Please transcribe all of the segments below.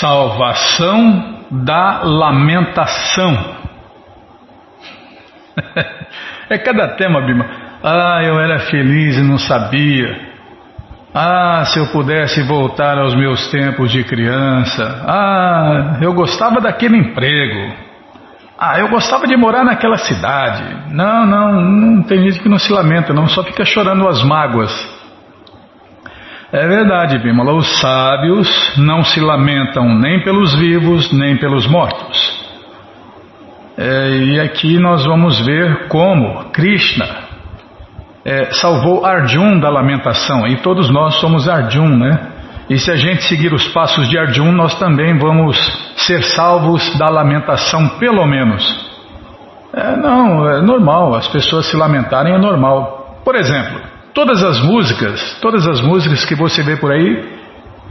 salvação da lamentação. é cada tema, Bima. Ah, eu era feliz e não sabia. Ah, se eu pudesse voltar aos meus tempos de criança. Ah, eu gostava daquele emprego. Ah, eu gostava de morar naquela cidade. Não, não, não tem gente que não se lamenta, não, só fica chorando as mágoas. É verdade, Bimala, os sábios não se lamentam nem pelos vivos, nem pelos mortos. É, e aqui nós vamos ver como Krishna é, salvou Arjun da lamentação, e todos nós somos Arjun, né? E se a gente seguir os passos de Arjun, nós também vamos ser salvos da lamentação, pelo menos. É, não, é normal, as pessoas se lamentarem é normal. Por exemplo, todas as músicas, todas as músicas que você vê por aí,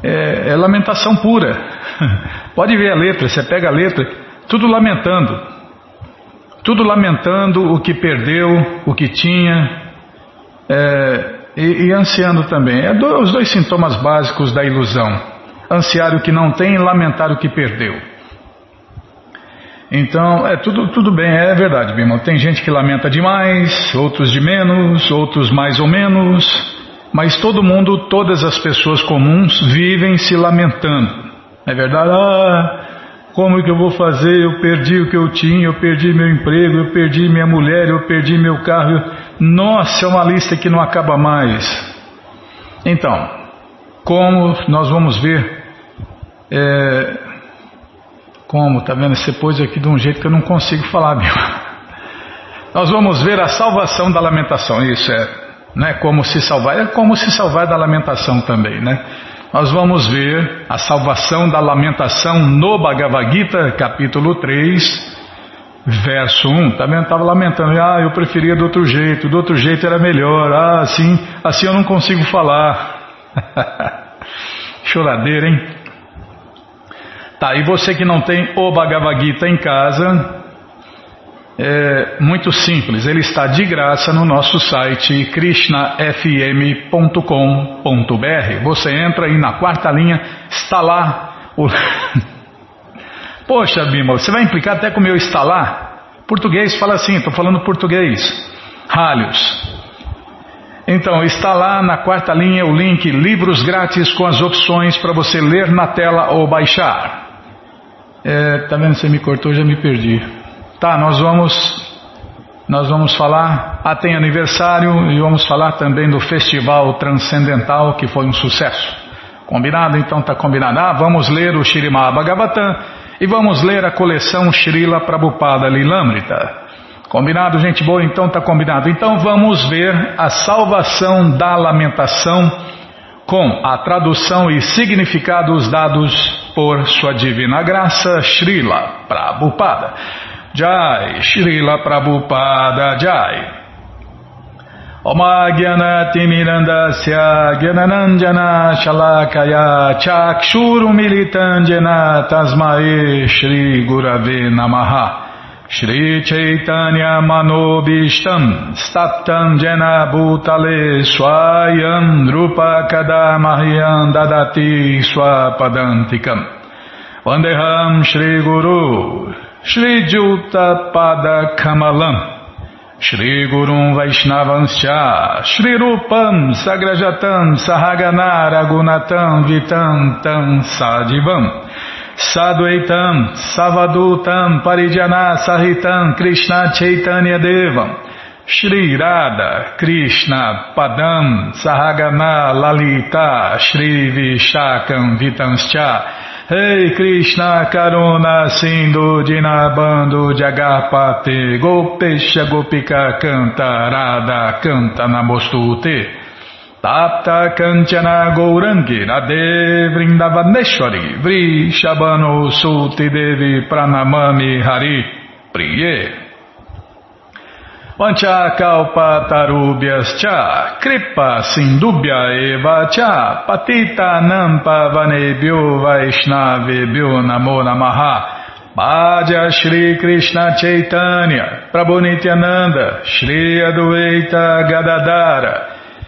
é, é lamentação pura. Pode ver a letra, você pega a letra, tudo lamentando. Tudo lamentando o que perdeu, o que tinha, é, e, e, ansiando também. É do, os dois sintomas básicos da ilusão: ansiar o que não tem e lamentar o que perdeu. Então, é tudo, tudo bem, é verdade, Bima. Tem gente que lamenta demais, outros de menos, outros mais ou menos, mas todo mundo, todas as pessoas comuns vivem se lamentando. É verdade? Ah, como que eu vou fazer? Eu perdi o que eu tinha, eu perdi meu emprego, eu perdi minha mulher, eu perdi meu carro. Nossa, é uma lista que não acaba mais. Então, como nós vamos ver, é, como, tá vendo? Você pôs aqui de um jeito que eu não consigo falar, meu. Nós vamos ver a salvação da lamentação, isso é, né? Como se salvar, é como se salvar da lamentação também, né? Nós vamos ver a salvação da lamentação no Bhagavad Gita, capítulo 3, Verso 1, também tá estava lamentando, ah, eu preferia do outro jeito, do outro jeito era melhor, ah, assim, assim eu não consigo falar. Choradeira, hein? Tá, e você que não tem o Bhagavad Gita em casa, é muito simples, ele está de graça no nosso site krishnafm.com.br. Você entra e na quarta linha está lá o Poxa, Bima, você vai implicar até com o meu instalar? Português fala assim, estou falando português. Ralhos. Então, está lá na quarta linha o link Livros Grátis com as opções para você ler na tela ou baixar. É, tá vendo? Você me cortou, já me perdi. Tá, nós vamos nós vamos falar, ah, tem aniversário e vamos falar também do Festival Transcendental que foi um sucesso. Combinado? Então tá combinado. Ah, vamos ler o Shirimá Bhagavatam e vamos ler a coleção Srila Prabhupada Lilamrita. Combinado, gente boa? Então tá combinado. Então vamos ver a salvação da lamentação com a tradução e significados dados por Sua Divina Graça, Srila Prabhupada. Jai, Srila Prabhupada Jai. Omagyanatimirandasya Gyananandjana Shalakaya Chakshurumilitanjana Tasmae Shri Gurave Namaha Shri Chaitanya Manobishtam Staptam Jena Bhutale Swayam Rupa Kadamahyam Dadati Swapadantikam Vandeham Shri Guru Shri Juta Pada Kamalam Shri Gurum Vaishnavanscha Shri Rupam Sagrajatam Sahagana Ragunatam Vitantam Sadivam Sadvaitam Savadutam Parijana Sahitam Krishna Chaitanya Devam Shri Radha Krishna Padam Sahagana Lalita Shri Vishakam Vitanscha hey Krishna Karuna Sindhu Dinabando Jagarpate Gopesha Gopika Canta Radha Canta Namostute Tapta Kanchana Gourangi Radhe Vrindavaneshwari Vri Shabano Suti Devi Pranamami Hari Priye. Vanchakalpatarubhyascha kripa sindubhya eva cha patita nampa vanebhyo vaishnavebhyo namo namaha. Bhaja Shri Krishna Chaitanya Prabhu Nityananda Shri Adueita Gadadara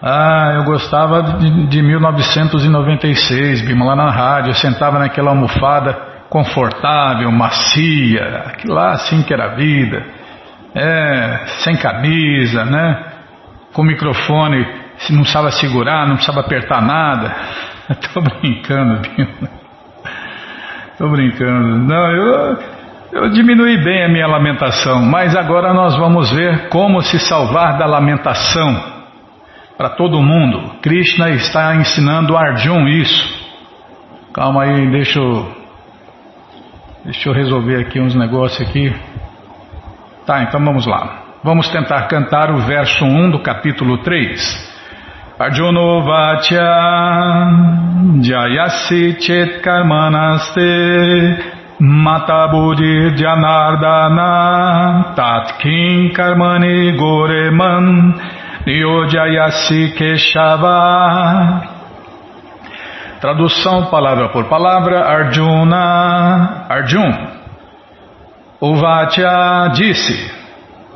Ah, eu gostava de, de 1996, Bima, lá na rádio, eu sentava naquela almofada confortável, macia, aquilo lá assim que era a vida, é, sem camisa, né? Com microfone, não precisava segurar, não precisava apertar nada. Estou brincando, Estou brincando. Não, eu, eu diminui bem a minha lamentação, mas agora nós vamos ver como se salvar da lamentação para todo mundo. Krishna está ensinando Arjun isso. Calma aí, deixa eu Deixa eu resolver aqui uns negócios aqui. Tá, então vamos lá. Vamos tentar cantar o verso 1 do capítulo 3. Arjuno Vacha Jayasi Chet Karmanaste Mata Janardana Tatkin Karmani Goreman Niyojayasi Keshava Tradução palavra por palavra, Arjuna, Arjun. Uvatya disse,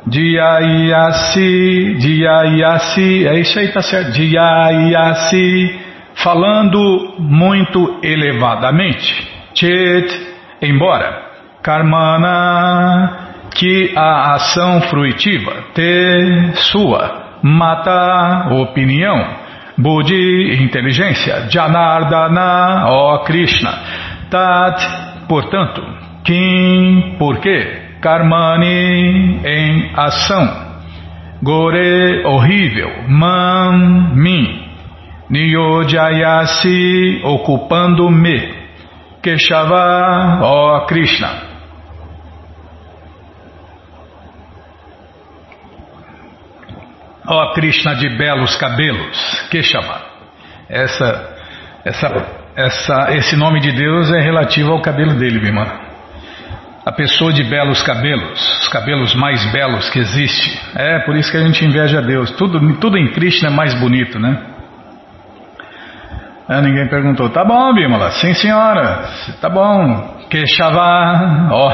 Dhyayasi, Dhyayasi, é isso aí, tá certo, Dhyayasi, falando muito elevadamente, Chet, embora, Karmana, que a ação fruitiva, Te, sua, Mata, opinião, Buddhi, inteligência. Janardana, ó Krishna. Tat, portanto. Kim, porquê. Karmani, em ação. Gore, horrível. Man, mim. Niyojayasi, ocupando-me. Keshava, ó Krishna. Ó oh, Krishna de belos cabelos, que chama? Essa, essa, essa, esse nome de Deus é relativo ao cabelo dele, Bima. A pessoa de belos cabelos, os cabelos mais belos que existe. É por isso que a gente inveja Deus. Tudo, tudo em Krishna é mais bonito, né? É, ninguém perguntou. Tá bom, Bimala. Sim, senhora. Tá bom. Queixava. Ó,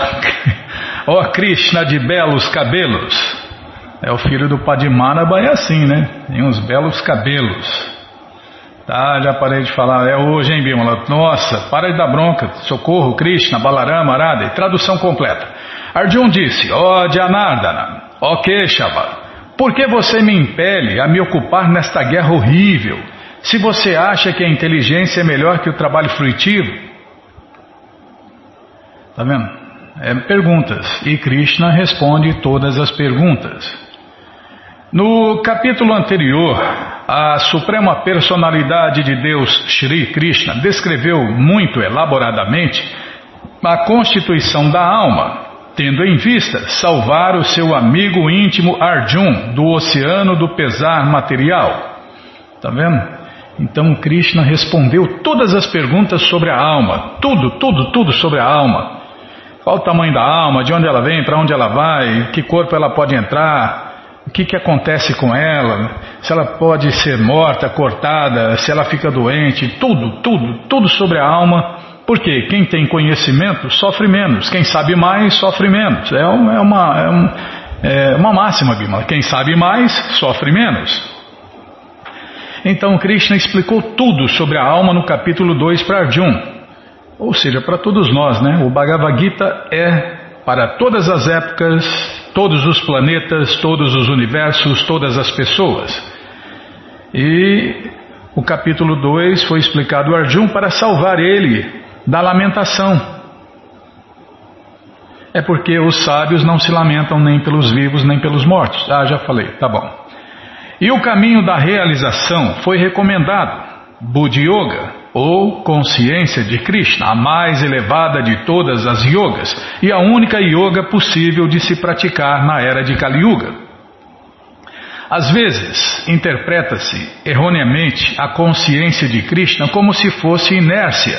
ó Krishna de belos cabelos. É o filho do Padmanabha é assim, né? Tem uns belos cabelos. Tá, já parei de falar. É hoje, hein, Bimala? Nossa, para de dar bronca. Socorro, Krishna, Balarama, Arada. E tradução completa. Arjun disse, ó Janardana, ó Keshava, por que você me impele a me ocupar nesta guerra horrível? Se você acha que a inteligência é melhor que o trabalho fruitivo? Tá vendo? É perguntas. E Krishna responde todas as perguntas. No capítulo anterior, a Suprema Personalidade de Deus, Shri Krishna, descreveu muito elaboradamente a constituição da alma, tendo em vista salvar o seu amigo íntimo Arjun do oceano do pesar material. Está vendo? Então Krishna respondeu todas as perguntas sobre a alma, tudo, tudo, tudo sobre a alma. Qual o tamanho da alma, de onde ela vem, para onde ela vai, que corpo ela pode entrar, o que, que acontece com ela, se ela pode ser morta, cortada, se ela fica doente, tudo, tudo, tudo sobre a alma, porque quem tem conhecimento sofre menos, quem sabe mais sofre menos. É uma, é uma, é um, é uma máxima, Bima. Quem sabe mais sofre menos. Então Krishna explicou tudo sobre a alma no capítulo 2 para Arjun, ou seja, para todos nós, né? O Bhagavad Gita é para todas as épocas, todos os planetas, todos os universos, todas as pessoas. E o capítulo 2 foi explicado a Arjun para salvar ele da lamentação. É porque os sábios não se lamentam nem pelos vivos nem pelos mortos. Ah, já falei, tá bom. E o caminho da realização foi recomendado, Buddha Yoga, ou consciência de Krishna, a mais elevada de todas as yogas e a única yoga possível de se praticar na era de Kali Yuga. Às vezes, interpreta-se erroneamente a consciência de Krishna como se fosse inércia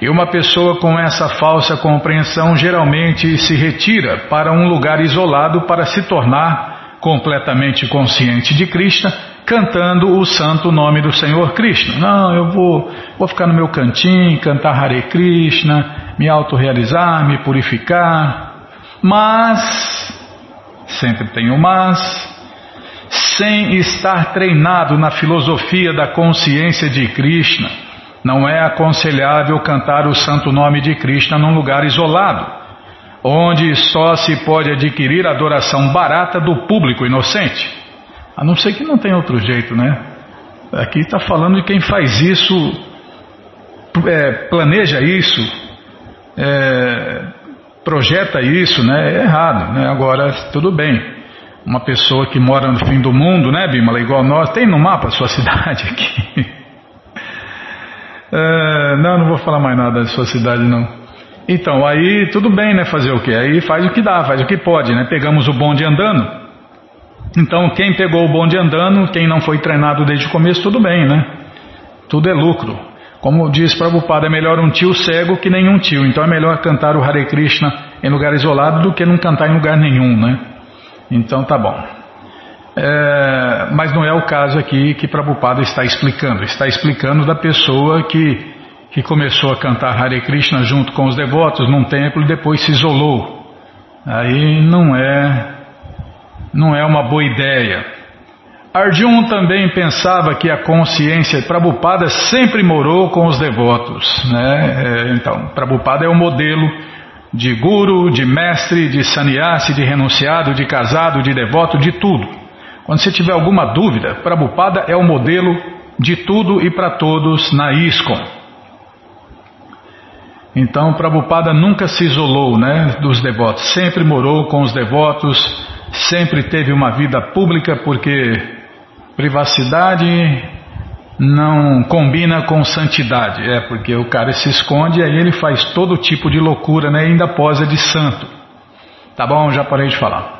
E uma pessoa com essa falsa compreensão geralmente se retira para um lugar isolado para se tornar completamente consciente de Krishna, cantando o santo nome do Senhor Krishna. Não, eu vou, vou ficar no meu cantinho, cantar Hare Krishna, me autorrealizar, me purificar. Mas, sempre tem mas, sem estar treinado na filosofia da consciência de Krishna, não é aconselhável cantar o santo nome de Krishna num lugar isolado, onde só se pode adquirir adoração barata do público inocente. A não ser que não tem outro jeito, né? Aqui está falando de quem faz isso, é, planeja isso, é, projeta isso, né? É errado, né? Agora, tudo bem. Uma pessoa que mora no fim do mundo, né, Bimala, igual nós, tem no mapa a sua cidade aqui. É, não, não vou falar mais nada da sua cidade, não. Então, aí tudo bem, né? Fazer o quê? Aí faz o que dá, faz o que pode, né? Pegamos o bonde andando. Então, quem pegou o bonde andando, quem não foi treinado desde o começo, tudo bem, né? Tudo é lucro. Como diz Prabhupada, é melhor um tio cego que nenhum tio. Então é melhor cantar o Hare Krishna em lugar isolado do que não cantar em lugar nenhum, né? Então tá bom. É, mas não é o caso aqui que Prabhupada está explicando. Está explicando da pessoa que, que começou a cantar Hare Krishna junto com os devotos num templo e depois se isolou. Aí não é, não é uma boa ideia. Arjun também pensava que a consciência Prabhupada sempre morou com os devotos. Né? É, então, Prabhupada é o modelo de guru, de mestre, de sannyasi, de renunciado, de casado, de devoto, de tudo. Quando você tiver alguma dúvida, Prabhupada é o modelo de tudo e para todos na ISKCON. Então, Prabhupada nunca se isolou né, dos devotos, sempre morou com os devotos, sempre teve uma vida pública, porque privacidade não combina com santidade. É, porque o cara se esconde e aí ele faz todo tipo de loucura né, ainda posa de santo. Tá bom, já parei de falar.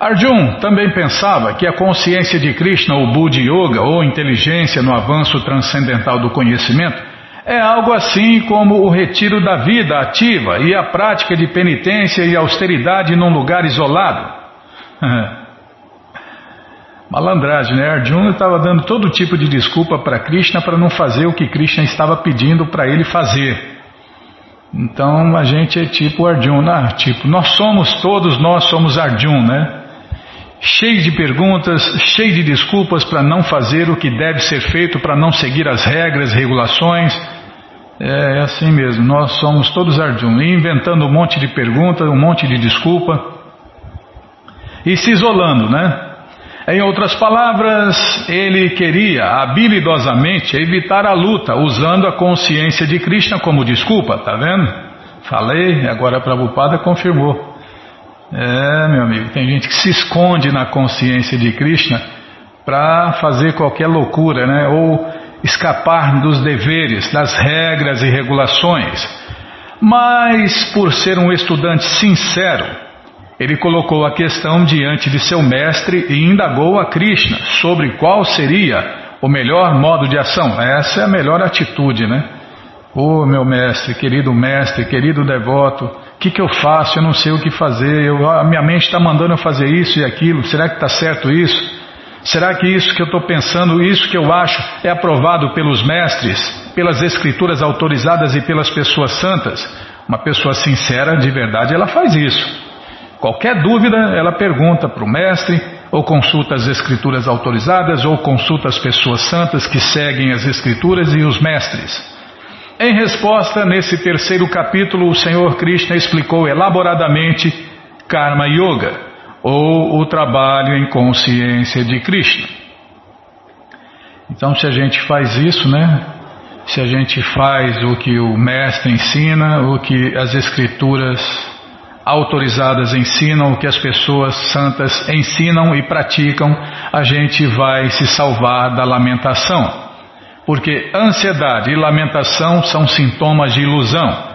Arjun também pensava que a consciência de Krishna, ou Buddha Yoga, ou inteligência no avanço transcendental do conhecimento, é algo assim como o retiro da vida ativa e a prática de penitência e austeridade num lugar isolado. Malandragem, né? Arjuna estava dando todo tipo de desculpa para Krishna para não fazer o que Krishna estava pedindo para ele fazer. Então a gente é tipo Arjuna, tipo, nós somos todos, nós somos Arjuna, né? cheio de perguntas, cheio de desculpas para não fazer o que deve ser feito, para não seguir as regras, regulações. É, é assim mesmo, nós somos todos Arjuna, inventando um monte de perguntas, um monte de desculpa e se isolando, né? Em outras palavras, ele queria habilidosamente evitar a luta, usando a consciência de Krishna como desculpa, tá vendo? Falei, agora a Prabhupada confirmou. É, meu amigo, tem gente que se esconde na consciência de Krishna para fazer qualquer loucura, né? Ou escapar dos deveres, das regras e regulações. Mas, por ser um estudante sincero, ele colocou a questão diante de seu mestre e indagou a Krishna sobre qual seria o melhor modo de ação. Essa é a melhor atitude, né? Ô oh, meu mestre, querido mestre, querido devoto, que, que eu faço? Eu não sei o que fazer. Eu, a minha mente está mandando eu fazer isso e aquilo. Será que está certo isso? Será que isso que eu estou pensando, isso que eu acho, é aprovado pelos mestres, pelas escrituras autorizadas e pelas pessoas santas? Uma pessoa sincera, de verdade, ela faz isso. Qualquer dúvida, ela pergunta para o mestre, ou consulta as escrituras autorizadas, ou consulta as pessoas santas que seguem as escrituras e os mestres. Em resposta, nesse terceiro capítulo, o Senhor Krishna explicou elaboradamente Karma Yoga, ou o trabalho em consciência de Krishna. Então, se a gente faz isso, né? Se a gente faz o que o mestre ensina, o que as escrituras autorizadas ensinam, o que as pessoas santas ensinam e praticam, a gente vai se salvar da lamentação porque ansiedade e lamentação são sintomas de ilusão.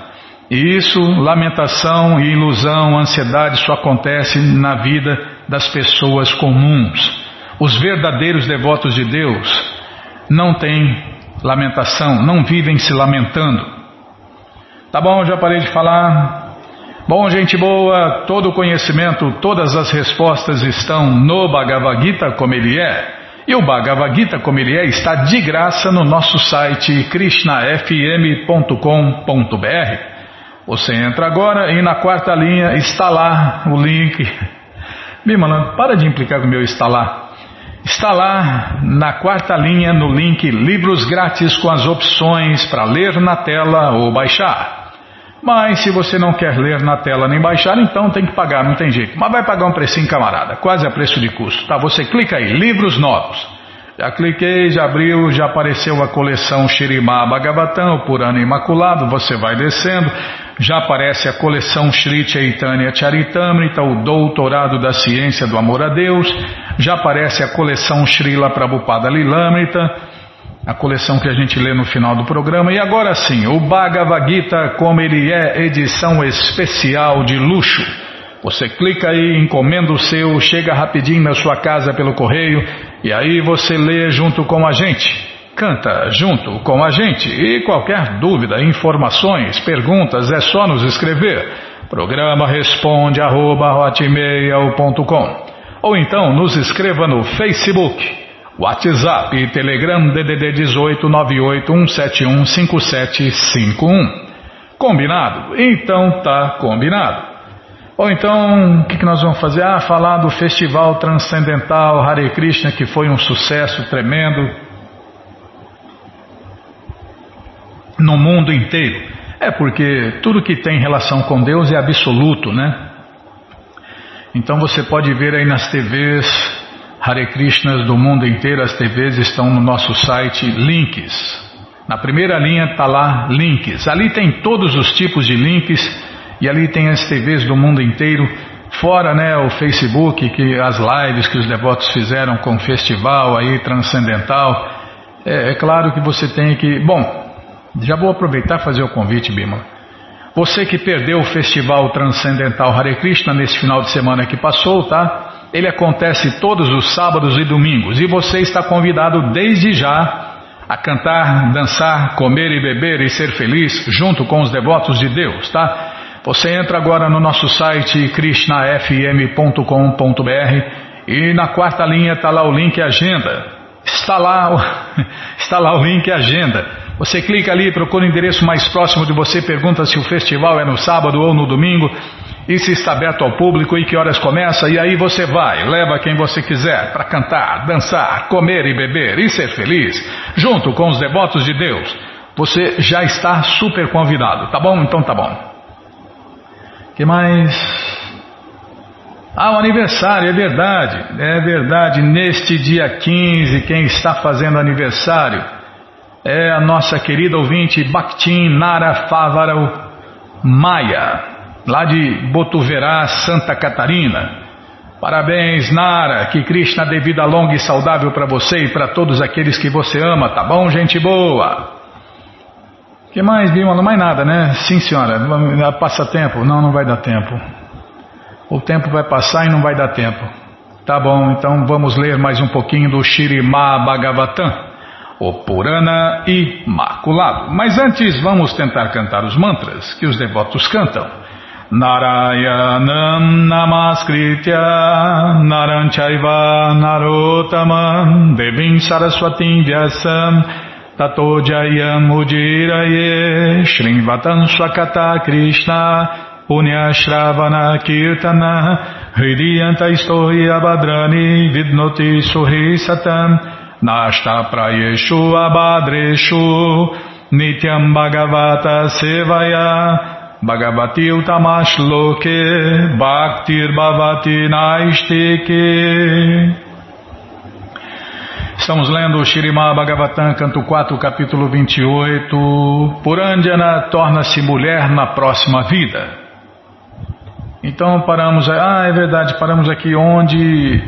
E isso, lamentação e ilusão, ansiedade, só acontece na vida das pessoas comuns. Os verdadeiros devotos de Deus não têm lamentação, não vivem se lamentando. Tá bom, já parei de falar. Bom, gente boa, todo o conhecimento, todas as respostas estão no Bhagavad Gita como ele é. E o Bhagavad Gita como ele é está de graça no nosso site krishnafm.com.br. Você entra agora e na quarta linha está lá o link. Bimala, para de implicar com o meu está lá. Está lá na quarta linha no link Livros Grátis com as opções para ler na tela ou baixar. Mas se você não quer ler na tela nem baixar, então tem que pagar, não tem jeito. Mas vai pagar um precinho, camarada, quase a preço de custo. Tá, você clica aí, livros novos. Já cliquei, já abriu, já apareceu a coleção Shirimá Bhagavatam, o Purana Imaculado, você vai descendo, já aparece a coleção Sri Chaitanya Charitamrita, o Doutorado da Ciência do Amor a Deus, já aparece a coleção Srila Prabhupada Lilamrita, a coleção que a gente lê no final do programa, e agora sim, o Bhagavad Gita como ele é, edição especial de luxo. Você clica aí, encomenda o seu, chega rapidinho na sua casa pelo correio e aí você lê junto com a gente. Canta junto com a gente e qualquer dúvida, informações, perguntas é só nos escrever. Programa responde arroba, ou então nos escreva no Facebook, WhatsApp e Telegram DDD 18 981715751. Combinado? Então tá combinado. Ou então, o que, que nós vamos fazer? Ah, falar do Festival Transcendental Hare Krishna, que foi um sucesso tremendo no mundo inteiro. É porque tudo que tem relação com Deus é absoluto, né? Então você pode ver aí nas TVs Hare Krishnas do mundo inteiro, as TVs estão no nosso site links. Na primeira linha está lá links. Ali tem todos os tipos de links e ali tem as TVs do mundo inteiro, fora né, o Facebook, que as lives que os devotos fizeram com o festival aí transcendental. É, é claro que você tem que. Bom, já vou aproveitar e fazer o convite, Bima. Você que perdeu o festival transcendental Hare Krishna nesse final de semana que passou, tá? Ele acontece todos os sábados e domingos e você está convidado desde já a cantar, dançar, comer e beber e ser feliz junto com os devotos de Deus, tá? Você entra agora no nosso site krishnafm.com.br e na quarta linha está lá o link Agenda. Está lá, o, está lá o link Agenda. Você clica ali, procura o endereço mais próximo de você, pergunta se o festival é no sábado ou no domingo e se está aberto ao público e que horas começa, e aí você vai, leva quem você quiser para cantar, dançar, comer e beber e ser feliz, junto com os devotos de Deus. Você já está super convidado, tá bom? Então tá bom que mais? Ah, o aniversário, é verdade, é verdade. Neste dia 15, quem está fazendo aniversário é a nossa querida ouvinte Bhaktin Nara Favaral Maia, lá de Botuverá, Santa Catarina. Parabéns, Nara, que Krishna dê vida longa e saudável para você e para todos aqueles que você ama, tá bom, gente boa? que mais, Bima? Não mais nada, né? Sim, senhora. Passa tempo? Não, não vai dar tempo. O tempo vai passar e não vai dar tempo. Tá bom, então vamos ler mais um pouquinho do Shirimá Bhagavatam, o Purana Imaculado. Mas antes vamos tentar cantar os mantras que os devotos cantam. Narayanam Namaskritya Naranchaiva Narotamam Devim Saraswatim Vyasam Tato Jayam Udiraye Swakata Krishna Punya Kirtana Hridiyanta Istohi Abhadrani Vidnoti Suhi Satam Nashta Prayeshu Abhadreshu Nityam Bhagavata Sevaya Bhagavati Utamash Loke Bhaktir Bhavati Naistike Estamos lendo o Shirimá Bhagavatam, canto 4, capítulo 28. Purandjana torna-se mulher na próxima vida. Então paramos, ah, é verdade, paramos aqui onde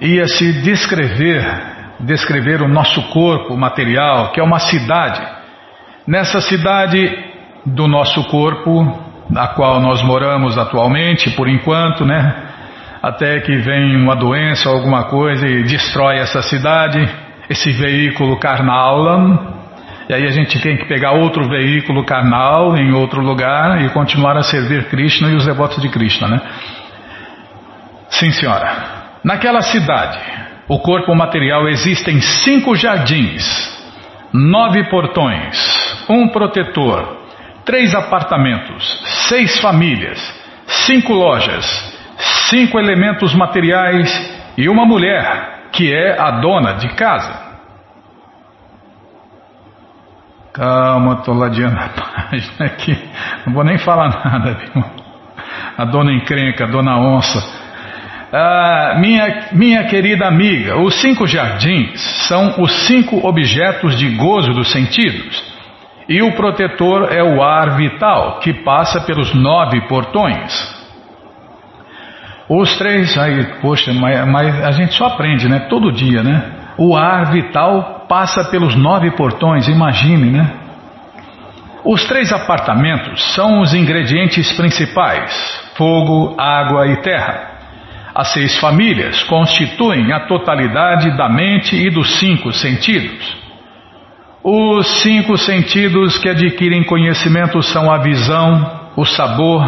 ia se descrever, descrever o nosso corpo material, que é uma cidade. Nessa cidade do nosso corpo, na qual nós moramos atualmente, por enquanto, né? até que vem uma doença ou alguma coisa e destrói essa cidade, esse veículo carnal, E aí a gente tem que pegar outro veículo carnal em outro lugar e continuar a servir Krishna e os devotos de Krishna, né? Sim, senhora. Naquela cidade, o corpo material existem cinco jardins, nove portões, um protetor, três apartamentos, seis famílias, cinco lojas, cinco elementos materiais e uma mulher, que é a dona de casa. Calma, estou ladeando a página aqui. Não vou nem falar nada, viu? A dona encrenca, a dona onça. Ah, minha, minha querida amiga, os cinco jardins são os cinco objetos de gozo dos sentidos. E o protetor é o ar vital, que passa pelos nove portões. Os três, aí, poxa, mas, mas a gente só aprende, né? Todo dia, né? O ar vital passa pelos nove portões, imagine, né? Os três apartamentos são os ingredientes principais: fogo, água e terra. As seis famílias constituem a totalidade da mente e dos cinco sentidos. Os cinco sentidos que adquirem conhecimento são a visão, o sabor,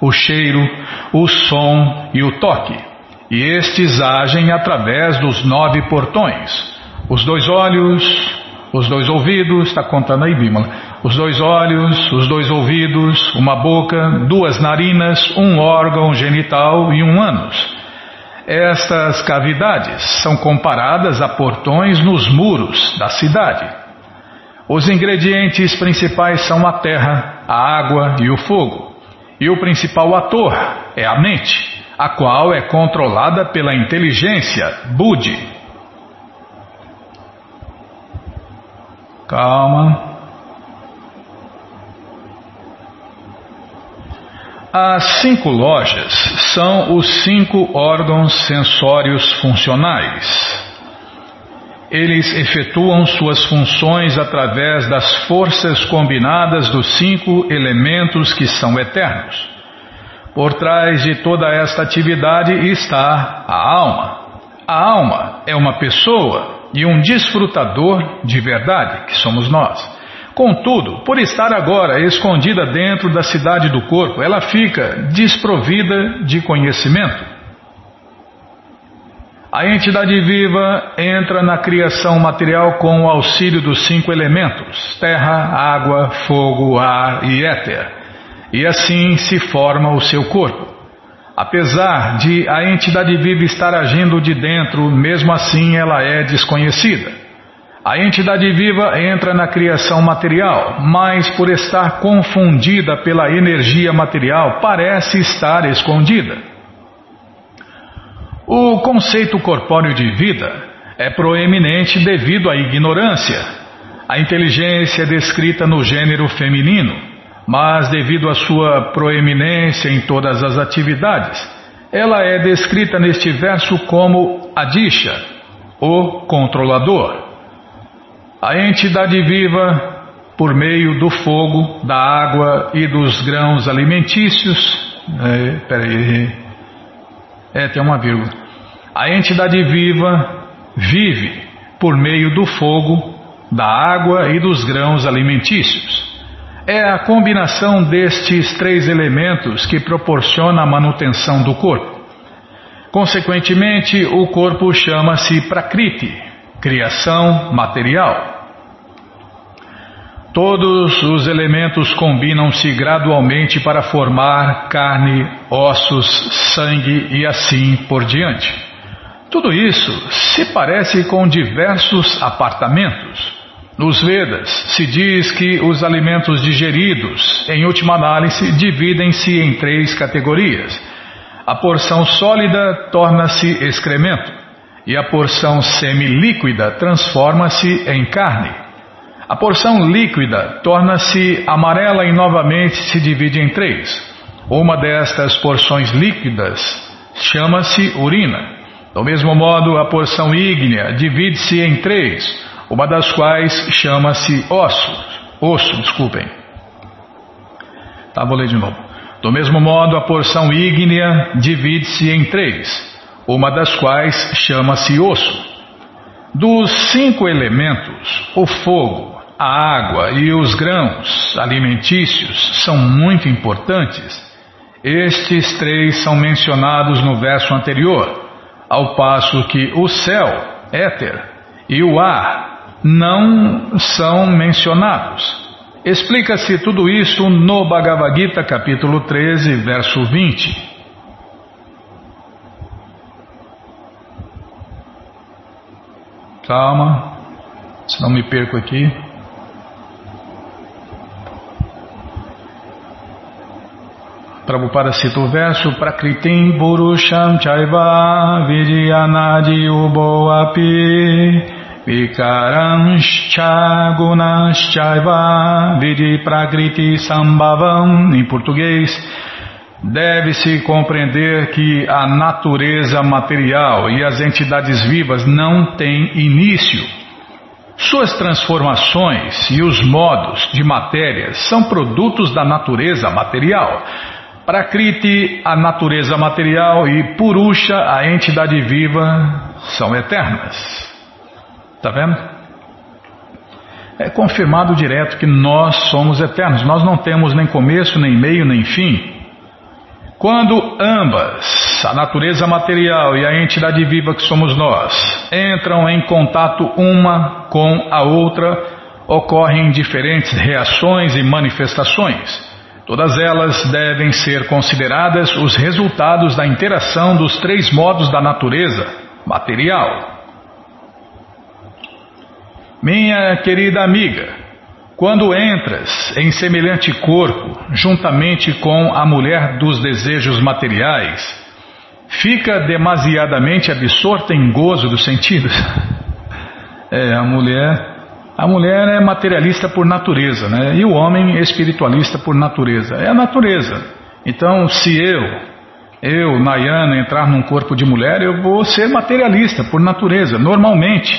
o cheiro, o som e o toque. E estes agem através dos nove portões. Os dois olhos, os dois ouvidos, está contando aí Bímola. Os dois olhos, os dois ouvidos, uma boca, duas narinas, um órgão genital e um ânus. Estas cavidades são comparadas a portões nos muros da cidade. Os ingredientes principais são a terra, a água e o fogo. E o principal ator é a mente, a qual é controlada pela inteligência, Budi. Calma. As cinco lojas são os cinco órgãos sensórios funcionais. Eles efetuam suas funções através das forças combinadas dos cinco elementos que são eternos. Por trás de toda esta atividade está a alma. A alma é uma pessoa e um desfrutador de verdade, que somos nós. Contudo, por estar agora escondida dentro da cidade do corpo, ela fica desprovida de conhecimento. A entidade viva entra na criação material com o auxílio dos cinco elementos: terra, água, fogo, ar e éter. E assim se forma o seu corpo. Apesar de a entidade viva estar agindo de dentro, mesmo assim ela é desconhecida. A entidade viva entra na criação material, mas por estar confundida pela energia material, parece estar escondida. O conceito corpóreo de vida é proeminente devido à ignorância. A inteligência é descrita no gênero feminino mas devido à sua proeminência em todas as atividades, ela é descrita neste verso como Adisha, o controlador. A entidade viva, por meio do fogo, da água e dos grãos alimentícios. É, peraí. É, tem uma vírgula. A entidade viva vive por meio do fogo, da água e dos grãos alimentícios. É a combinação destes três elementos que proporciona a manutenção do corpo. Consequentemente, o corpo chama-se Prakriti, criação material. Todos os elementos combinam-se gradualmente para formar carne, ossos, sangue e assim por diante. Tudo isso se parece com diversos apartamentos. Nos Vedas se diz que os alimentos digeridos, em última análise, dividem-se em três categorias. A porção sólida torna-se excremento e a porção semilíquida transforma-se em carne. A porção líquida torna-se amarela e novamente se divide em três. Uma destas porções líquidas chama-se urina. Do mesmo modo, a porção ígnea divide-se em três uma das quais chama-se osso, osso, desculpem. Tá, vou ler de novo. Do mesmo modo, a porção ígnea divide-se em três, uma das quais chama-se osso. Dos cinco elementos, o fogo, a água e os grãos alimentícios são muito importantes. Estes três são mencionados no verso anterior, ao passo que o céu, éter, e o ar não são mencionados. Explica-se tudo isso no Bhagavad Gita, capítulo 13, verso 20. Calma, se não me perco aqui. Prabhupada cita o verso Prakritim Purusham Chaiva Vidyanadi Ubo Api Vikaramscha Gunaschaiva Vidi Prakriti Sambhavam Em português Deve-se compreender que a natureza material e as entidades vivas não têm início. Suas transformações e os modos de matéria são produtos da natureza material. Prakriti, a natureza material, e Purusha, a entidade viva, são eternas. Está vendo? É confirmado direto que nós somos eternos. Nós não temos nem começo, nem meio, nem fim. Quando ambas, a natureza material e a entidade viva que somos nós, entram em contato uma com a outra, ocorrem diferentes reações e manifestações. Todas elas devem ser consideradas os resultados da interação dos três modos da natureza material. Minha querida amiga, quando entras em semelhante corpo, juntamente com a mulher dos desejos materiais, fica demasiadamente absorta em gozo dos sentidos. É, a mulher a mulher é materialista por natureza, né? E o homem é espiritualista por natureza. É a natureza. Então, se eu, eu, Nayana, entrar num corpo de mulher, eu vou ser materialista por natureza, normalmente,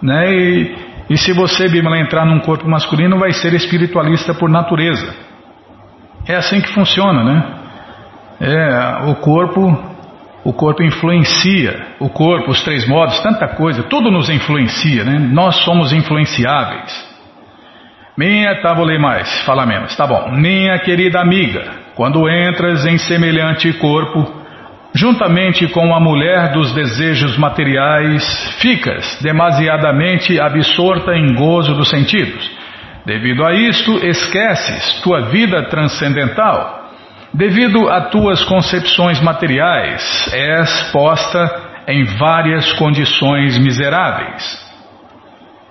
né? E, e se você, Bimala, entrar num corpo masculino, vai ser espiritualista por natureza. É assim que funciona, né? É, o corpo o corpo influencia, o corpo, os três modos, tanta coisa, tudo nos influencia, né? Nós somos influenciáveis. Minha, tá, vou ler mais, fala menos, tá bom. Minha querida amiga, quando entras em semelhante corpo, juntamente com a mulher dos desejos materiais, ficas demasiadamente absorta em gozo dos sentidos. Devido a isto, esqueces tua vida transcendental Devido a tuas concepções materiais, és posta em várias condições miseráveis.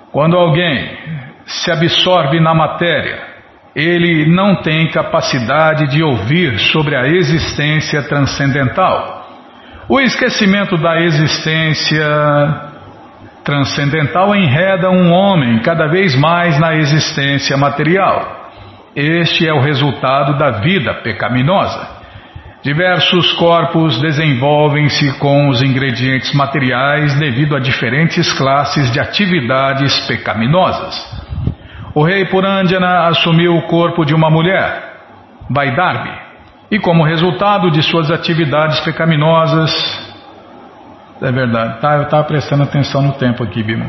Quando alguém se absorve na matéria, ele não tem capacidade de ouvir sobre a existência transcendental. O esquecimento da existência transcendental enreda um homem cada vez mais na existência material. Este é o resultado da vida pecaminosa. Diversos corpos desenvolvem-se com os ingredientes materiais devido a diferentes classes de atividades pecaminosas. O rei Purandjana assumiu o corpo de uma mulher, Vaidarbhi, e como resultado de suas atividades pecaminosas. É verdade, tá, eu estava prestando atenção no tempo aqui, Bima.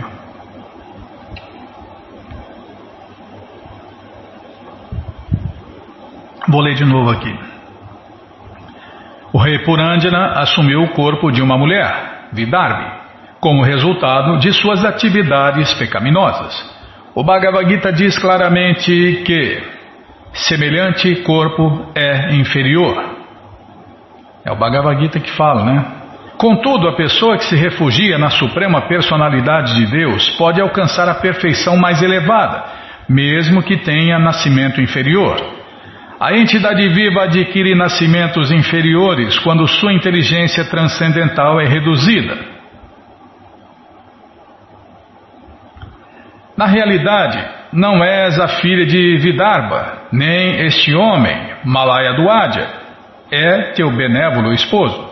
Vou ler de novo aqui. O rei Purandjana assumiu o corpo de uma mulher, Vidarbhi, como resultado de suas atividades pecaminosas. O Bhagavad Gita diz claramente que semelhante corpo é inferior. É o Bhagavad Gita que fala, né? Contudo, a pessoa que se refugia na suprema personalidade de Deus pode alcançar a perfeição mais elevada, mesmo que tenha nascimento inferior. A entidade viva adquire nascimentos inferiores quando sua inteligência transcendental é reduzida. Na realidade, não és a filha de Vidarbha, nem este homem, Malaya Duadya, é teu benévolo esposo.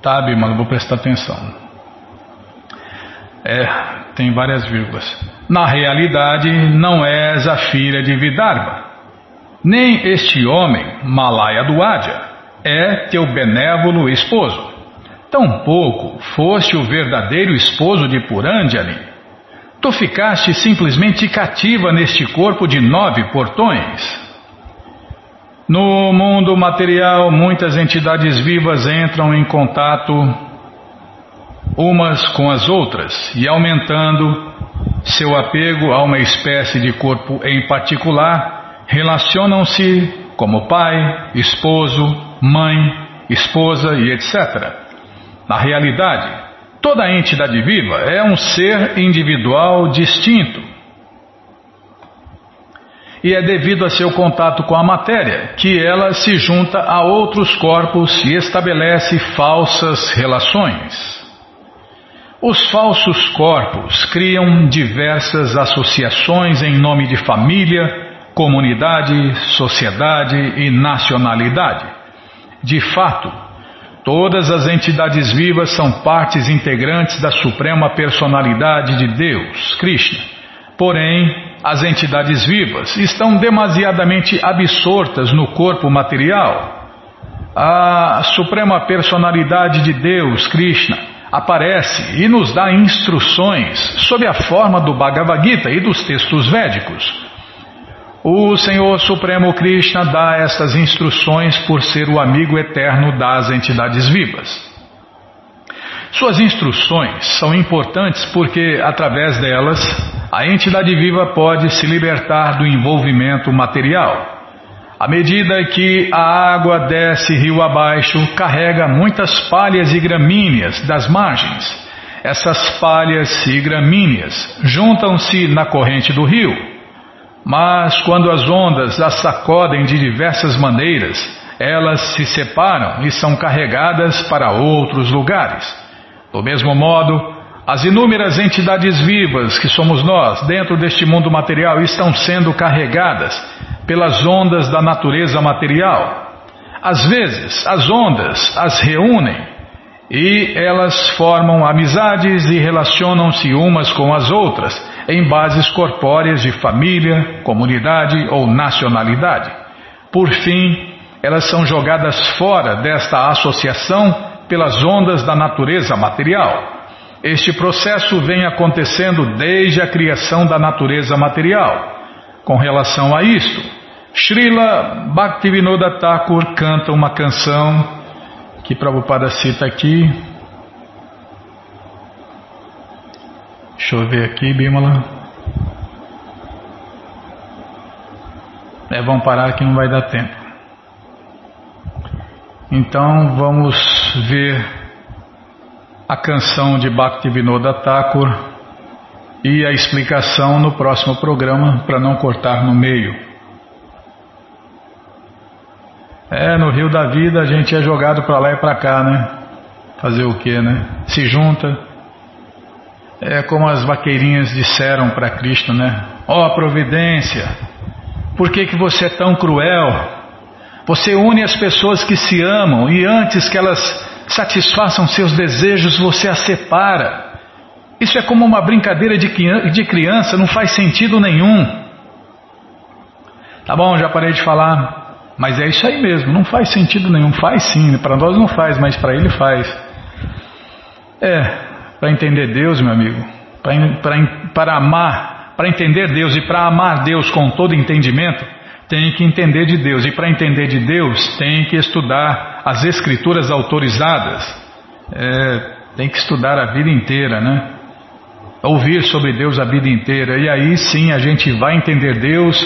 Tá, Bima, vou prestar atenção. É, tem várias vírgulas. Na realidade, não és a filha de Vidarbha, nem este homem, Malaya Duadya, é teu benévolo esposo. Tampouco foste o verdadeiro esposo de Purandjali. Tu ficaste simplesmente cativa neste corpo de nove portões. No mundo material, muitas entidades vivas entram em contato umas com as outras e aumentando seu apego a uma espécie de corpo em particular, relacionam-se como pai, esposo, mãe, esposa e etc. Na realidade, toda entidade viva é um ser individual distinto. E é devido a seu contato com a matéria que ela se junta a outros corpos e estabelece falsas relações. Os falsos corpos criam diversas associações em nome de família, comunidade, sociedade e nacionalidade. De fato, todas as entidades vivas são partes integrantes da Suprema Personalidade de Deus, Krishna. Porém, as entidades vivas estão demasiadamente absortas no corpo material. A Suprema Personalidade de Deus, Krishna, aparece e nos dá instruções sob a forma do Bhagavad Gita e dos textos védicos. O Senhor Supremo Krishna dá estas instruções por ser o amigo eterno das entidades vivas. Suas instruções são importantes porque, através delas, a entidade viva pode se libertar do envolvimento material. À medida que a água desce rio abaixo, carrega muitas palhas e gramíneas das margens. Essas palhas e gramíneas juntam-se na corrente do rio. Mas quando as ondas as sacodem de diversas maneiras, elas se separam e são carregadas para outros lugares. Do mesmo modo, as inúmeras entidades vivas que somos nós dentro deste mundo material estão sendo carregadas pelas ondas da natureza material. Às vezes, as ondas as reúnem e elas formam amizades e relacionam-se umas com as outras em bases corpóreas de família, comunidade ou nacionalidade. Por fim, elas são jogadas fora desta associação pelas ondas da natureza material. Este processo vem acontecendo desde a criação da natureza material. Com relação a isto, Srila Bhaktivinoda Thakur canta uma canção que Prabhupada cita aqui. Deixa eu ver aqui, Bimala. É, vamos parar que não vai dar tempo. Então vamos ver a canção de Bhaktivinoda Thakur e a explicação no próximo programa para não cortar no meio. É, no rio da vida a gente é jogado para lá e para cá, né? Fazer o que, né? Se junta. É como as vaqueirinhas disseram para Cristo, né? Ó oh, providência, por que, que você é tão cruel? Você une as pessoas que se amam e antes que elas satisfaçam seus desejos, você as separa. Isso é como uma brincadeira de criança, não faz sentido nenhum. Tá bom, já parei de falar. Mas é isso aí mesmo, não faz sentido nenhum. Faz sim, para nós não faz, mas para ele faz. É, para entender Deus, meu amigo, para amar, para entender Deus e para amar Deus com todo entendimento, tem que entender de Deus. E para entender de Deus, tem que estudar as escrituras autorizadas. É, tem que estudar a vida inteira, né? ouvir sobre Deus a vida inteira, e aí sim a gente vai entender Deus,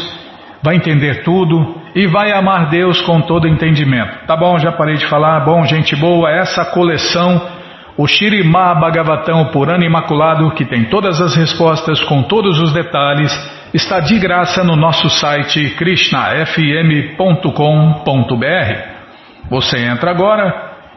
vai entender tudo e vai amar Deus com todo entendimento. Tá bom, já parei de falar. Bom, gente boa, essa coleção, o Shirimá Bhagavatam Purana Imaculado, que tem todas as respostas com todos os detalhes, está de graça no nosso site krishnafm.com.br. Você entra agora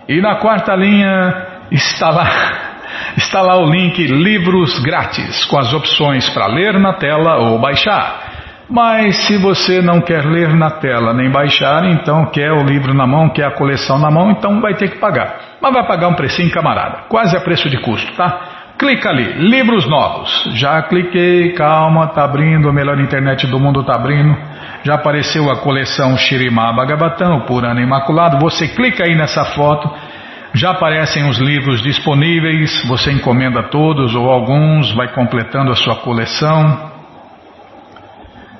e na quarta linha está lá Está lá o link Livros Grátis, com as opções para ler na tela ou baixar. Mas se você não quer ler na tela nem baixar, então quer o livro na mão, quer a coleção na mão, então vai ter que pagar. Mas vai pagar um precinho, camarada, quase a preço de custo, tá? Clica ali, livros novos. Já cliquei, calma, tá abrindo, a melhor internet do mundo tá abrindo. Já apareceu a coleção Shirimá Bhagavatam, Purana Imaculado. Você clica aí nessa foto Já aparecem os livros disponíveis, você encomenda todos ou alguns, vai completando a sua coleção.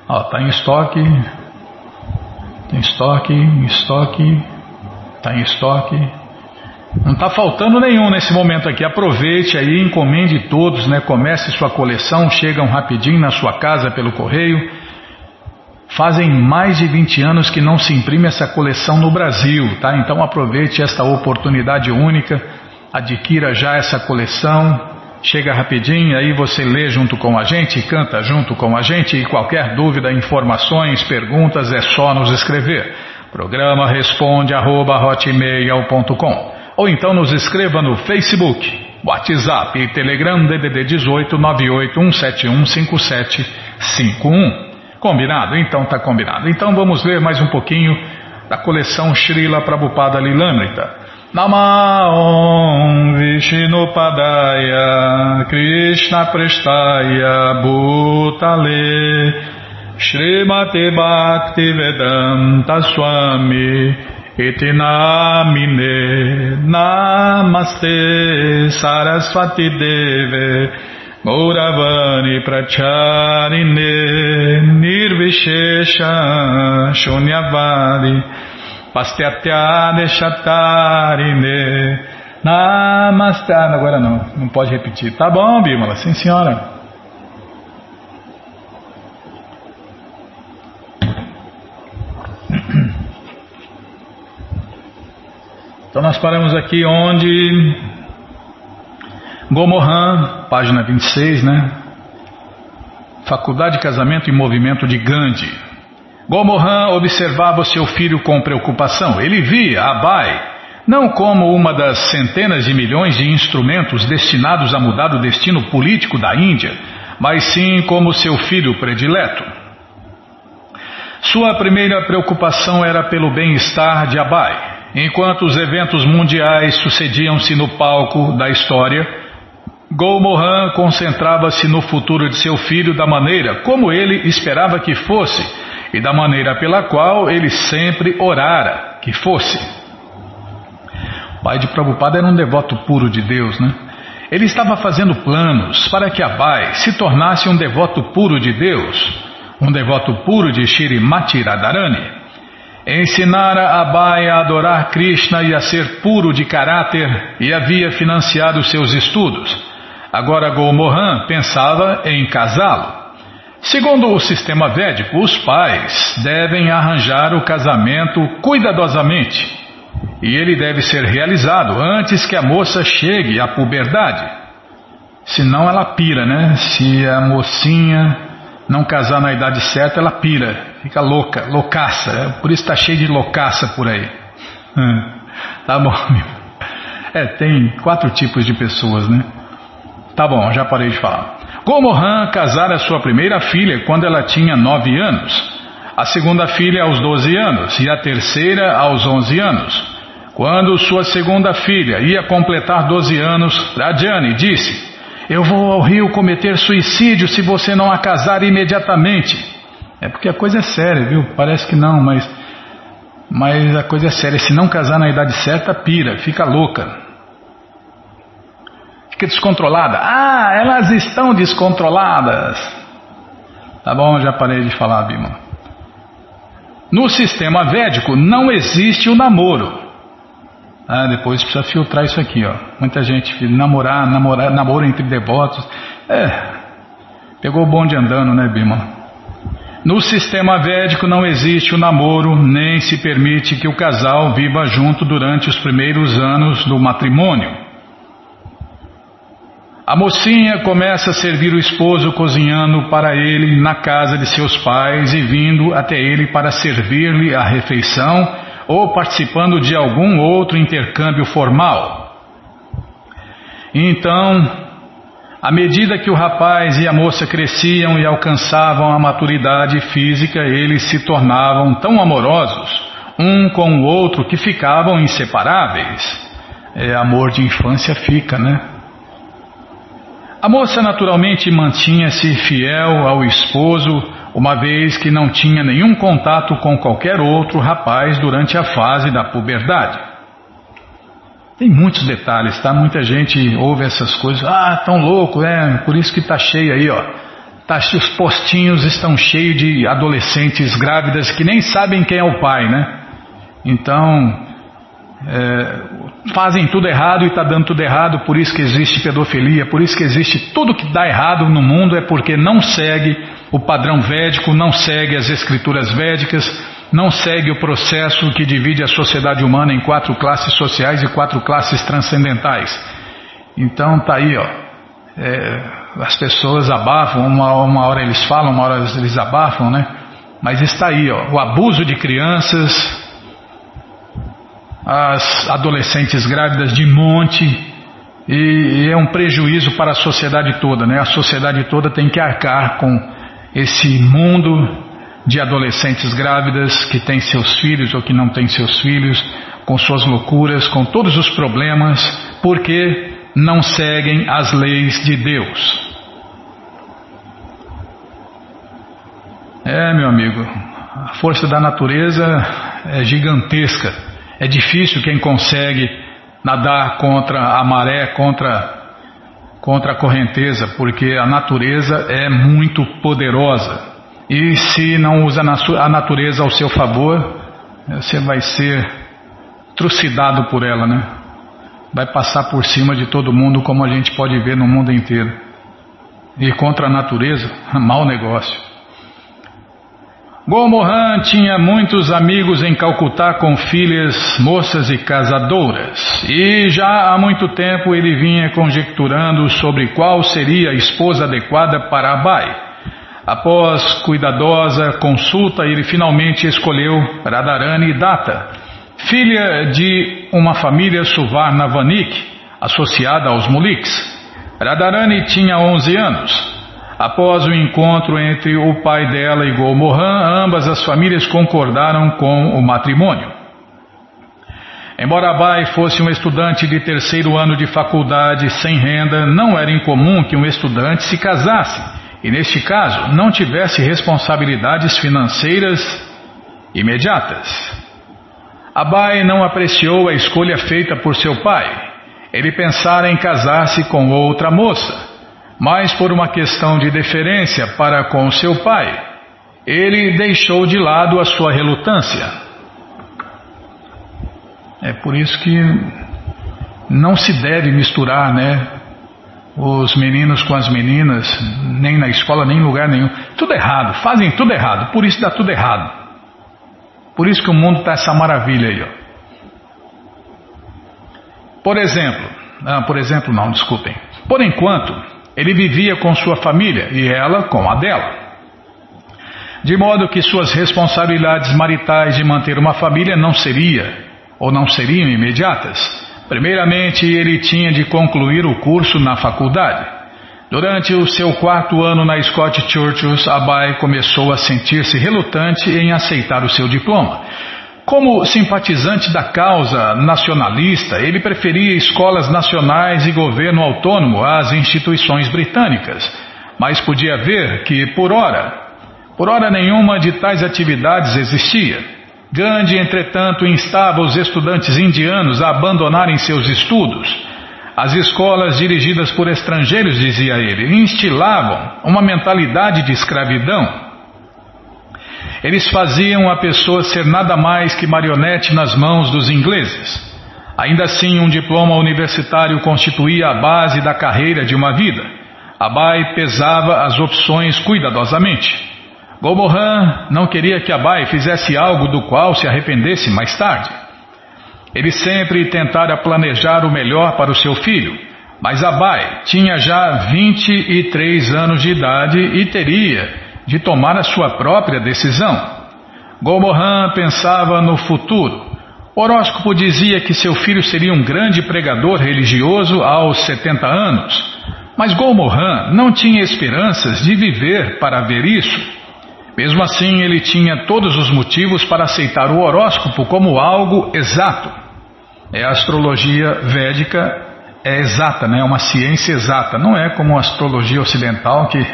Está em estoque, tem estoque, estoque, está em estoque. Não está faltando nenhum nesse momento aqui. Aproveite aí, encomende todos, né? Comece sua coleção, chegam rapidinho na sua casa pelo correio. Fazem mais de 20 anos que não se imprime essa coleção no Brasil, tá? Então aproveite esta oportunidade única, adquira já essa coleção, chega rapidinho, aí você lê junto com a gente, canta junto com a gente e qualquer dúvida, informações, perguntas é só nos escrever. Programa responde arroba, ou então nos escreva no Facebook, WhatsApp e Telegram DDD 18 981715751. Combinado? Então tá combinado. Então vamos ler mais um pouquinho da coleção Srila Prabhupada Lilamrita. Namaon Vishnupadaya Krishna Prestaya Bhutale Srimate Bhaktivedanta Swami Itinamine Namaste Saraswati Deve Gauravani Pracharine Nirvishesha Shunyavadi Pastyatya Deshatarine Namaste ah, Agora não, não pode repetir. Tá bom, Bímola, sim senhora. Então nós paramos aqui onde Gomohan, página 26, né? Faculdade de Casamento e Movimento de Gandhi. Gomohan observava seu filho com preocupação. Ele via Abai não como uma das centenas de milhões de instrumentos destinados a mudar o destino político da Índia, mas sim como seu filho predileto. Sua primeira preocupação era pelo bem-estar de Abai. Enquanto os eventos mundiais sucediam-se no palco da história, Golmohan concentrava-se no futuro de seu filho da maneira como ele esperava que fosse e da maneira pela qual ele sempre orara que fosse. O pai de Prabhupada era um devoto puro de Deus, né? Ele estava fazendo planos para que Abai se tornasse um devoto puro de Deus, um devoto puro de Shrimati Radharani. Ensinara Abai a adorar Krishna e a ser puro de caráter e havia financiado seus estudos. Agora Golmohan pensava em casá-lo. Segundo o sistema védico, os pais devem arranjar o casamento cuidadosamente e ele deve ser realizado antes que a moça chegue à puberdade. Senão ela pira, né? Se a mocinha não casar na idade certa, ela pira, fica louca, loucaça. É, por isso está cheio de loucaça por aí. Hum, tá bom. É, tem quatro tipos de pessoas, né? Tá bom, já parei de falar. Gomohan casara sua primeira filha quando ela tinha nove anos, a segunda filha aos doze anos e a terceira aos onze anos. Quando sua segunda filha ia completar doze anos, Rajani disse: eu vou ao rio cometer suicídio se você não a casar imediatamente. É porque a coisa é séria, viu? Parece que não, mas, mas a coisa é séria. Se não casar na idade certa, pira, fica louca. Fica descontrolada. Ah, elas estão descontroladas. Tá bom, já parei de falar, Bima. No sistema védico não existe o namoro. Ah, depois precisa filtrar isso aqui, ó. Muita gente namorar, namorar, namoro entre devotos. É, pegou o bonde andando, né, Bima? No sistema védico não existe o namoro, nem se permite que o casal viva junto durante os primeiros anos do matrimônio. A mocinha começa a servir o esposo cozinhando para ele na casa de seus pais e vindo até ele para servir-lhe a refeição ou participando de algum outro intercâmbio formal. Então, à medida que o rapaz e a moça cresciam e alcançavam a maturidade física, eles se tornavam tão amorosos, um com o outro, que ficavam inseparáveis. É, amor de infância fica, né? A moça naturalmente mantinha-se fiel ao esposo uma vez que não tinha nenhum contato com qualquer outro rapaz durante a fase da puberdade. Tem muitos detalhes, tá? Muita gente ouve essas coisas. Ah, tão louco, é, por isso que tá cheio aí, ó. Tá, os postinhos estão cheios de adolescentes grávidas que nem sabem quem é o pai, né? Então, é, fazem tudo errado e está dando tudo errado, por isso que existe pedofilia, por isso que existe tudo que dá errado no mundo é porque não segue o padrão védico, não segue as escrituras védicas, não segue o processo que divide a sociedade humana em quatro classes sociais e quatro classes transcendentais. Então tá aí, ó. É, as pessoas abafam, uma, uma hora eles falam, uma hora eles abafam, né? Mas está aí, ó, o abuso de crianças, as adolescentes grávidas de monte, e, é um prejuízo para a sociedade toda, né? A sociedade toda tem que arcar com esse mundo de adolescentes grávidas que têm seus filhos ou que não têm seus filhos, com suas loucuras, com todos os problemas, porque não seguem as leis de Deus. É, meu amigo, a força da natureza é gigantesca. É difícil quem consegue nadar contra a maré, contra contra a correnteza, porque a natureza é muito poderosa. E se não usa a natureza ao seu favor, você vai ser trucidado por ela, né? Vai passar por cima de todo mundo, como a gente pode ver no mundo inteiro. E contra a natureza, mau negócio. Gomohan tinha muitos amigos em Calcutá com filhas, moças e casadoras, e já há muito tempo ele vinha conjecturando sobre qual seria a esposa adequada para Abai. Após cuidadosa consulta, ele finalmente escolheu Radharani Datta, filha de uma família Suvarnavanik, associada aos Muliks. Radharani tinha 11 anos. Após o encontro entre o pai dela e Golmohan, ambas as famílias concordaram com o matrimônio. Embora Abai fosse um estudante de terceiro ano de faculdade sem renda, não era incomum que um estudante se casasse e, neste caso, não tivesse responsabilidades financeiras imediatas. Abai não apreciou a escolha feita por seu pai. Ele pensara em casar-se com outra moça mas por uma questão de deferência para com seu pai, ele deixou de lado a sua relutância. É por isso que não se deve misturar, né? Os meninos com as meninas, nem na escola, nem em lugar nenhum. Tudo errado, fazem tudo errado, por isso dá tudo errado. Por isso que o mundo está essa maravilha aí, ó. Por exemplo, ah, por exemplo, não, desculpem. Por enquanto, ele vivia com sua família e ela com a dela. De modo que suas responsabilidades maritais de manter uma família não seria ou não seriam imediatas. Primeiramente, ele tinha de concluir o curso na faculdade. Durante o seu quarto ano na Scott Churchill, Abai começou a sentir-se relutante em aceitar o seu diploma. Como simpatizante da causa nacionalista, ele preferia escolas nacionais e governo autônomo às instituições britânicas, mas podia ver que, por hora, por hora nenhuma de tais atividades existia. Gandhi, entretanto, instava os estudantes indianos a abandonarem seus estudos. As escolas dirigidas por estrangeiros, dizia ele, instilavam uma mentalidade de escravidão eles faziam a pessoa ser nada mais que marionete nas mãos dos ingleses. Ainda assim, um diploma universitário constituía a base da carreira de uma vida. Abai pesava as opções cuidadosamente. Gomohan não queria que Abai fizesse algo do qual se arrependesse mais tarde. Ele sempre tentara planejar o melhor para o seu filho, mas Abai tinha já 23 anos de idade e teria de tomar a sua própria decisão. Gomohan pensava no futuro. O horóscopo dizia que seu filho seria um grande pregador religioso aos 70 anos, mas Golmohan não tinha esperanças de viver para ver isso. Mesmo assim, ele tinha todos os motivos para aceitar o horóscopo como algo exato. É a astrologia védica é exata, né? é uma ciência exata, não é como a astrologia ocidental que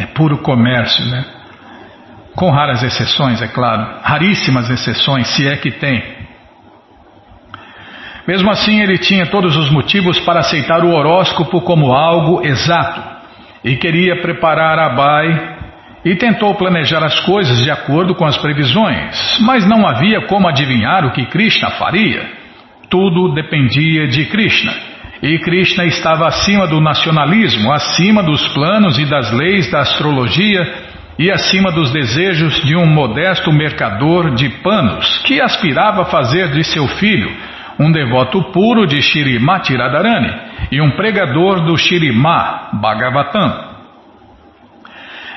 é puro comércio, né? Com raras exceções, é claro, raríssimas exceções, se é que tem. Mesmo assim, ele tinha todos os motivos para aceitar o horóscopo como algo exato e queria preparar Abai e tentou planejar as coisas de acordo com as previsões, mas não havia como adivinhar o que Krishna faria. Tudo dependia de Krishna. E Krishna estava acima do nacionalismo, acima dos planos e das leis da astrologia e acima dos desejos de um modesto mercador de panos que aspirava a fazer de seu filho um devoto puro de Shirimati Radharani e um pregador do Shirima Bhagavatam.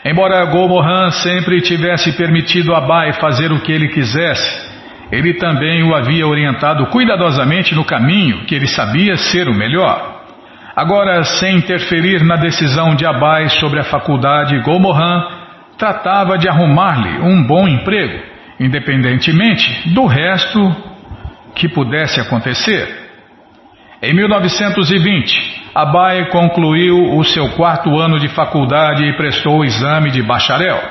Embora Gomohan sempre tivesse permitido a Bai fazer o que ele quisesse, ele também o havia orientado cuidadosamente no caminho que ele sabia ser o melhor. Agora, sem interferir na decisão de Abai sobre a faculdade, Gomohan tratava de arrumar-lhe um bom emprego, independentemente do resto que pudesse acontecer. Em 1920, Abai concluiu o seu quarto ano de faculdade e prestou o exame de bacharel.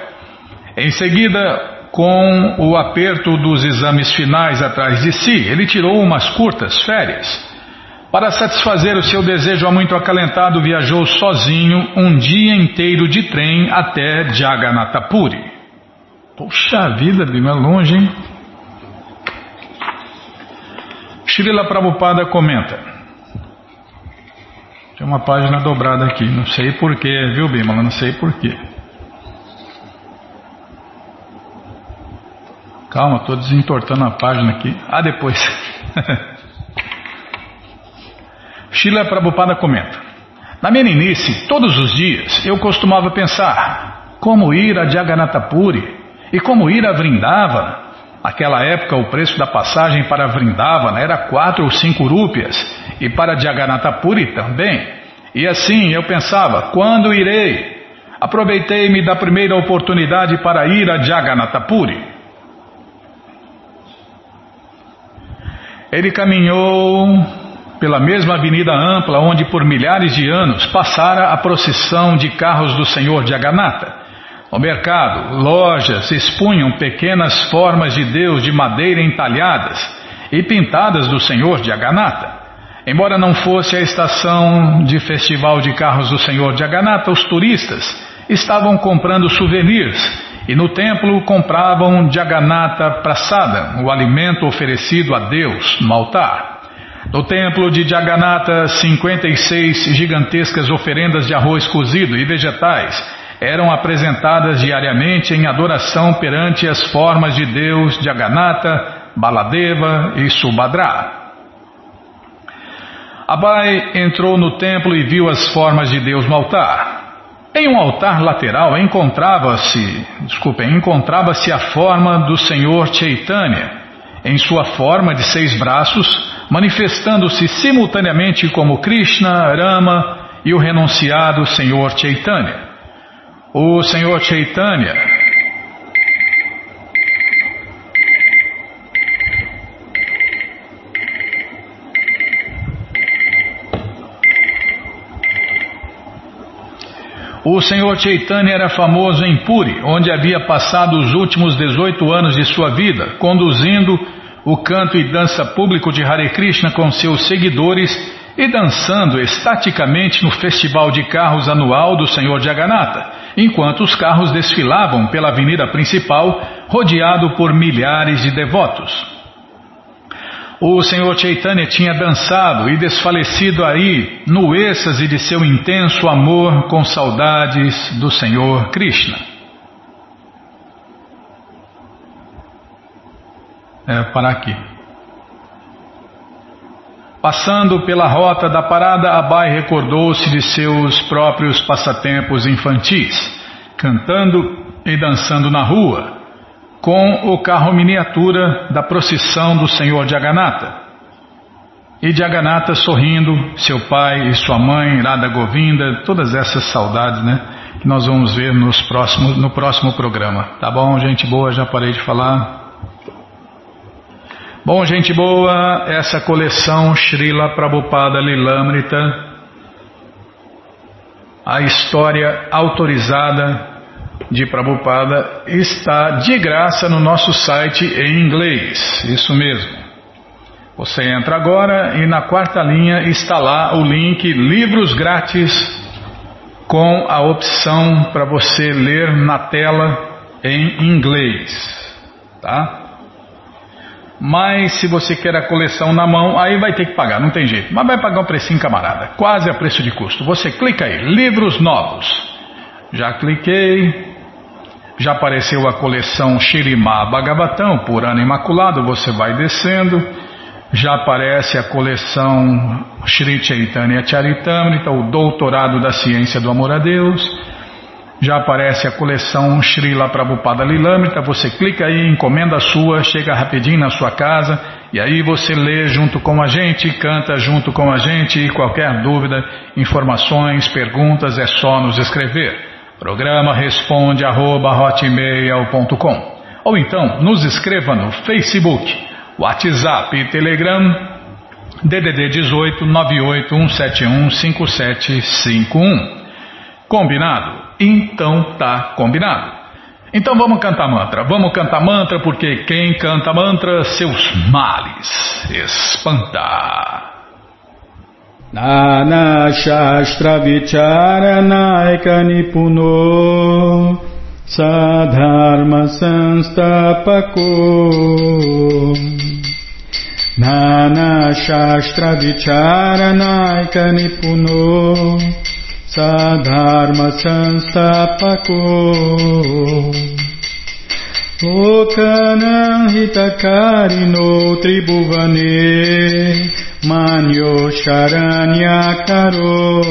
Em seguida, com o aperto dos exames finais atrás de si, ele tirou umas curtas férias. Para satisfazer o seu desejo muito acalentado, viajou sozinho um dia inteiro de trem até Jagannath Puri. Puxa vida, bem é longe, hein? Srila Prabhupada comenta. Tem uma página dobrada aqui, não sei porquê, viu, Bimala? Não sei porquê. Calma, estou desentortando a página aqui. Ah, depois. Shila Prabhupada comenta. Na meninice, todos os dias, eu costumava pensar como ir a Jagannatha Puri e como ir a Vrindava. Naquela época, o preço da passagem para Vrindavana era quatro ou cinco rúpias e para Jagannatha Puri também. E assim eu pensava, quando irei? Aproveitei-me da primeira oportunidade para ir a Jagannatha Puri. Ele caminhou pela mesma avenida ampla onde por milhares de anos passara a procissão de carros do Senhor Jagannatha. No mercado, lojas expunham pequenas formas de Deus de madeira entalhadas e pintadas do Senhor Jagannatha. Embora não fosse a estação de festival de carros do Senhor Jagannatha, os turistas estavam comprando souvenirs e no templo compravam Jagannatha Prasada, o alimento oferecido a Deus no altar. No templo de Jagannatha, 56 gigantescas oferendas de arroz cozido e vegetais eram apresentadas diariamente em adoração perante as formas de Deus Jagannatha, Baladeva e Subhadra. Abai entrou no templo e viu as formas de Deus no altar. Em um altar lateral encontrava-se, desculpem, encontrava-se a forma do Senhor Chaitanya, em sua forma de seis braços, manifestando-se simultaneamente como Krishna, Rama e o renunciado Senhor Chaitanya. O Senhor Chaitanya O Senhor Chaitanya era famoso em Puri, onde havia passado os últimos 18 anos de sua vida, conduzindo o canto e dança público de Hare Krishna com seus seguidores e dançando estaticamente no festival de carros anual do Senhor Jagannatha enquanto os carros desfilavam pela avenida principal, rodeado por milhares de devotos. O Senhor Chaitanya tinha dançado e desfalecido aí no êxtase de seu intenso amor com saudades do Senhor Krishna. É, parar aqui. Passando pela rota da parada, Abai recordou-se de seus próprios passatempos infantis, cantando e dançando na rua, com o carro miniatura da procissão do Senhor Jagannatha. E Jagannatha sorrindo, seu pai e sua mãe, Radha Govinda, todas essas saudades, né? Que nós vamos ver nos próximos, no próximo programa. Tá bom, gente boa? Já parei de falar. Bom, gente boa, essa coleção Srila Prabhupada Lilamrita, a história autorizada de Prabhupada, está de graça no nosso site em inglês, isso mesmo. Você entra agora e na quarta linha está lá o link Livros Grátis com a opção para você ler na tela em inglês, tá? Mas se você quer a coleção na mão, aí vai ter que pagar, não tem jeito. Mas vai pagar um precinho, camarada, quase a preço de custo. Você clica aí, livros novos. Já cliquei, já apareceu a coleção Shirimá Bhagavatam, por ano imaculado, você vai descendo. Já aparece a coleção Shri Chaitanya Charitamrita, o Doutorado da Ciência do Amor a Deus. Já aparece a coleção Srila Prabhupada Lilamrita, você clica aí, encomenda a sua, chega rapidinho na sua casa e aí você lê junto com a gente, canta junto com a gente e qualquer dúvida, informações, perguntas é só nos escrever. Programa responde arroba, ou então nos escreva no Facebook, WhatsApp e Telegram DDD 18 98171 5751. Combinado? Então tá combinado. Então vamos cantar mantra. Vamos cantar mantra porque quem canta mantra, seus males espanta. नानाशास्त्रविचारनायकनिपुनो साधर्मसंस्थापको नानाशास्त्रविचारनायकनिपुनो साधर्मसंस्थापको लोकनहितकारिणो त्रिभुवने Manyo Sharanya Karo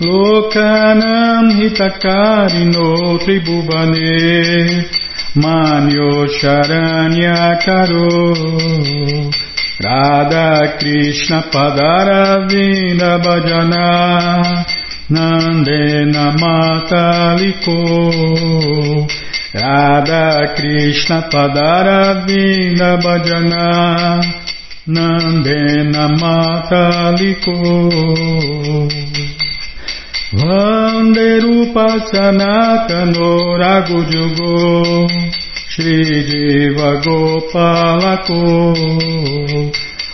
Lokanam Hitakarino Tribhuvane Manyo Sharanya Karo Radha Krishna Padaravina Bhajana Nandena Mataliko Radha Krishna Padaravina Bhajana Nandena Mataliko. Vanderupa Sanatano Ragujugo Shri Jiva Gopalako.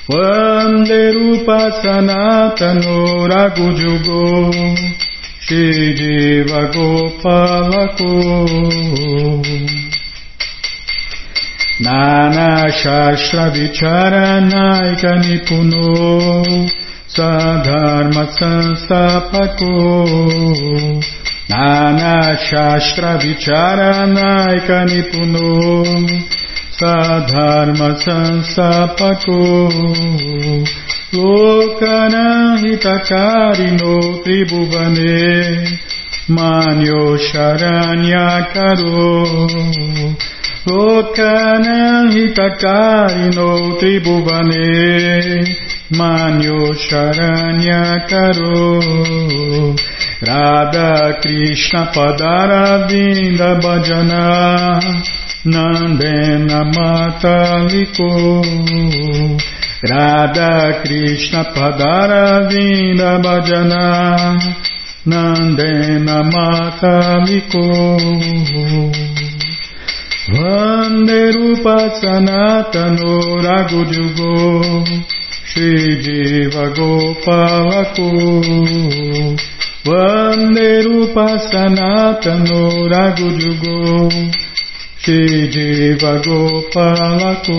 Vande Rupa Sanatano Ragujugo Shri Jiva Gopalako नानाशास्त्रविचारनायकनिपुनो सधर्मसंस्थापको नानाशास्त्रविचारनायकनिपुनो सधर्मसंस्थापको लोकनहितकारिणो त्रिभुवने मान्यो शरण्याकरो Lokanam hitakarino tribhuvane manyo charanya karo. Radha Krishna padaravinda bhajana nandena mataliko. Radha Krishna padaravinda bhajana nandena mataliko. Vande Rupa Sanatano Ragujugo Shri Jiva Gopalako Vande Rupa Sanatano Ragujugo Shri Jiva Gopalako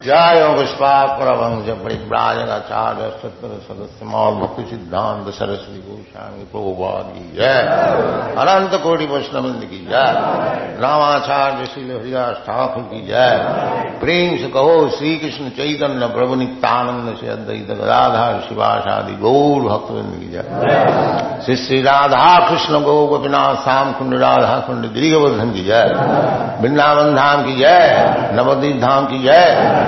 जय पुष्पापुरवंश परिव्राजकाचार्य सत्र सदस्य मौल भक्ति सिद्धांत सरस्वती गोस्वामी प्रभुपाद की जय अनंत कोटि वैष्णविंद की जय रामाचार्य श्री हरिदास ठाकुर की जय प्रेम से कहो श्री कृष्ण चैतन्य प्रभु नित्यानंद से अद्वैत गदाधार शिवाशादि गौर भक्तविंद की जय श्री श्री राधा कृष्ण गौ गोपीनाथ श्याम कुंड राधा कुंड गिरिवर्धन की जय वृंदावन धाम की जय नवदीप धाम की जय